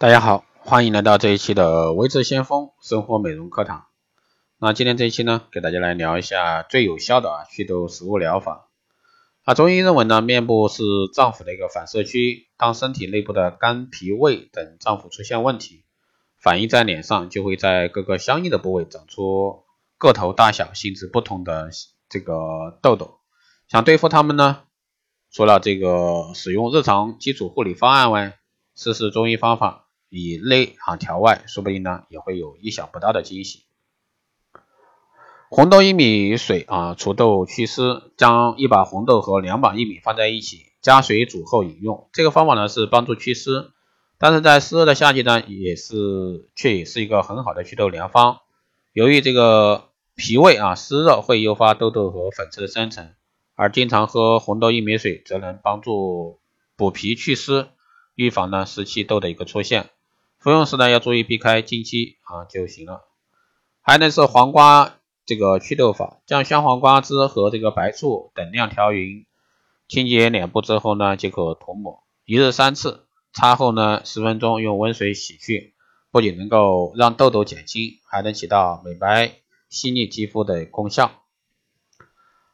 大家好，欢迎来到这一期的微智先锋生活美容课堂。那今天这一期呢，给大家来聊一下最有效的啊祛痘食物疗法。那中医认为呢，面部是脏腑的一个反射区，当身体内部的肝、脾、胃等脏腑出现问题，反映在脸上，就会在各个相应的部位长出个头大小、性质不同的这个痘痘。想对付他们呢，除了这个使用日常基础护理方案外，试试中医方法。以内啊调外，说不定呢也会有意想不到的惊喜。红豆薏米水啊除痘祛湿，将一把红豆和两把薏米放在一起，加水煮后饮用。这个方法呢是帮助祛湿，但是在湿热的夏季呢也是却也是一个很好的祛痘良方。由于这个脾胃啊湿热会诱发痘痘和粉刺的生成，而经常喝红豆薏米水则能帮助补脾祛湿，预防呢湿气痘的一个出现。服用时呢，要注意避开经期啊就行了。还能是黄瓜这个祛痘法，将香黄瓜汁和这个白醋等量调匀，清洁脸部之后呢，即可涂抹，一日三次，擦后呢十分钟用温水洗去，不仅能够让痘痘减轻，还能起到美白细腻肌肤的功效。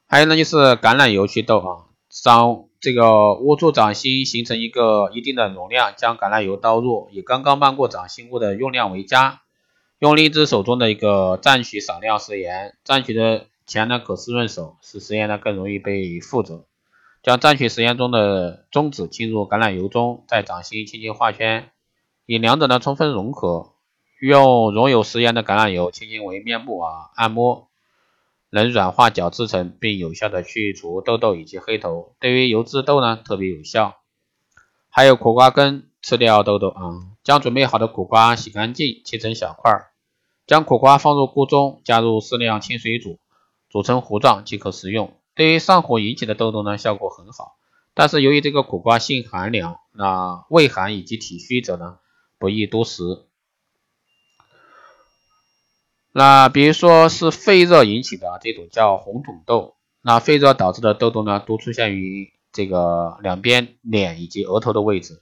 还有呢，就是橄榄油祛痘啊，伤。这个握住掌心，形成一个一定的容量，将橄榄油倒入，以刚刚漫过掌心物的用量为佳。用另一只手中的一个蘸取少量食盐，蘸取的前呢可湿润手，使食盐呢更容易被附着。将蘸取食盐中的中子浸入橄榄油中，在掌心轻轻画圈，以两者呢充分融合，用溶有食盐的橄榄油轻轻为面部啊按摩。能软化角质层，并有效的去除痘痘以及黑头。对于油脂痘呢，特别有效。还有苦瓜根吃掉痘痘啊，将准备好的苦瓜洗干净，切成小块，将苦瓜放入锅中，加入适量清水煮，煮成糊状即可食用。对于上火引起的痘痘呢，效果很好。但是由于这个苦瓜性寒凉，那胃寒以及体虚者呢，不宜多食。那比如说是肺热引起的这种叫红肿痘，那肺热导致的痘痘呢，多出现于这个两边脸以及额头的位置，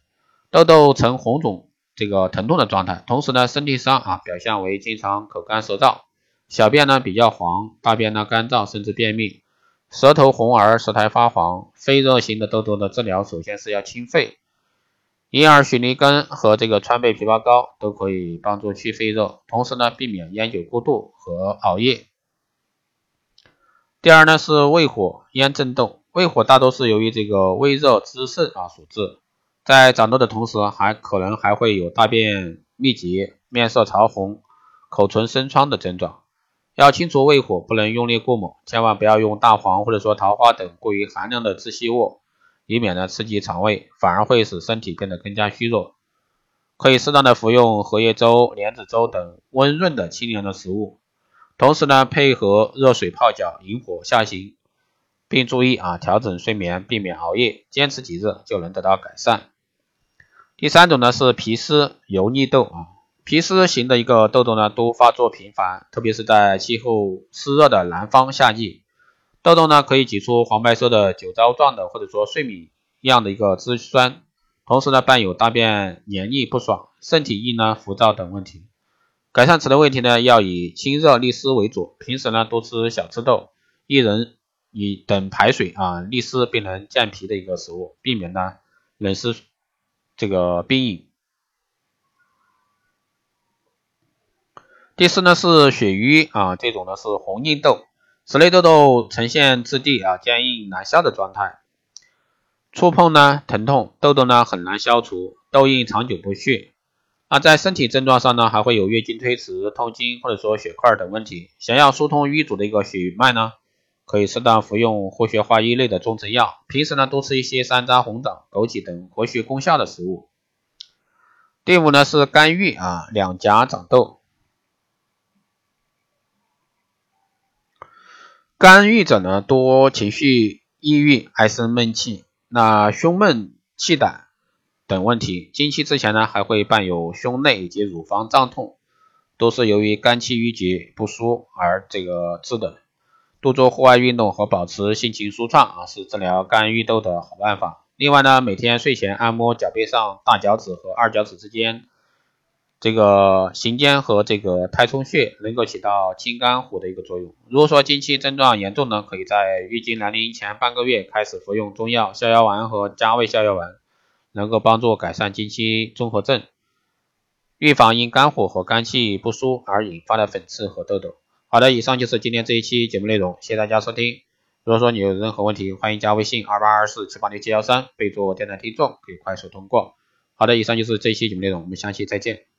痘痘呈红肿这个疼痛的状态，同时呢，身体上啊表现为经常口干舌燥，小便呢比较黄，大便呢干燥甚至便秘，舌头红而舌苔发黄，肺热型的痘痘的治疗首先是要清肺。银耳雪梨根和这个川贝枇杷膏都可以帮助去肺热，同时呢避免烟酒过度和熬夜。第二呢是胃火咽震动，胃火大多是由于这个胃热滋肾啊所致，在长痘的同时，还可能还会有大便秘结、面色潮红、口唇生疮的症状。要清除胃火，不能用力过猛，千万不要用大黄或者说桃花等过于寒凉的支气物。以免呢刺激肠胃，反而会使身体变得更加虚弱。可以适当的服用荷叶粥、莲子粥等温润的清凉的食物，同时呢配合热水泡脚，引火下行，并注意啊调整睡眠，避免熬夜，坚持几日就能得到改善。第三种呢是皮湿油腻痘啊，皮湿型的一个痘痘呢都发作频繁，特别是在气候湿热的南方夏季。痘痘呢，可以挤出黄白色的酒糟状的，或者说碎米一样的一个脂酸，同时呢，伴有大便黏腻不爽、身体硬呢、浮躁等问题。改善此类问题呢，要以清热利湿为主。平时呢，多吃小赤豆、薏仁以等排水啊、利湿并能健脾的一个食物，避免呢冷湿这个冰饮。第四呢是血瘀啊，这种呢是红印痘。此类痘痘呈现质地啊坚硬难消的状态，触碰呢疼痛，痘痘呢很难消除，痘印长久不去。那在身体症状上呢，还会有月经推迟、痛经或者说血块等问题。想要疏通瘀阻的一个血脉呢，可以适当服用活血化瘀类的中成药。平时呢多吃一些山楂、红枣、枸杞等活血功效的食物。第五呢是肝郁啊两颊长痘。肝郁者呢，多情绪抑郁，爱生闷气，那胸闷、气短等问题。经期之前呢，还会伴有胸内以及乳房胀痛，都是由于肝气郁结不舒而这个致的。多做户外运动和保持心情舒畅啊，是治疗肝郁痘的好办法。另外呢，每天睡前按摩脚背上大脚趾和二脚趾之间这个行间和这个太冲穴能够起到清肝火的一个作用。如果说经期症状严重呢，可以在月经来临前半个月开始服用中药逍遥丸和加味逍遥丸，能够帮助改善经期综合症，预防因肝火和肝气不舒而引发的粉刺和痘痘。好的，以上就是今天这一期节目内容，谢谢大家收听。如果说你有任何问题，欢迎加微信二八二四七八六七幺三，备注电台听众，可以快速通过。好的，以上就是这一期节目内容，我们下期再见。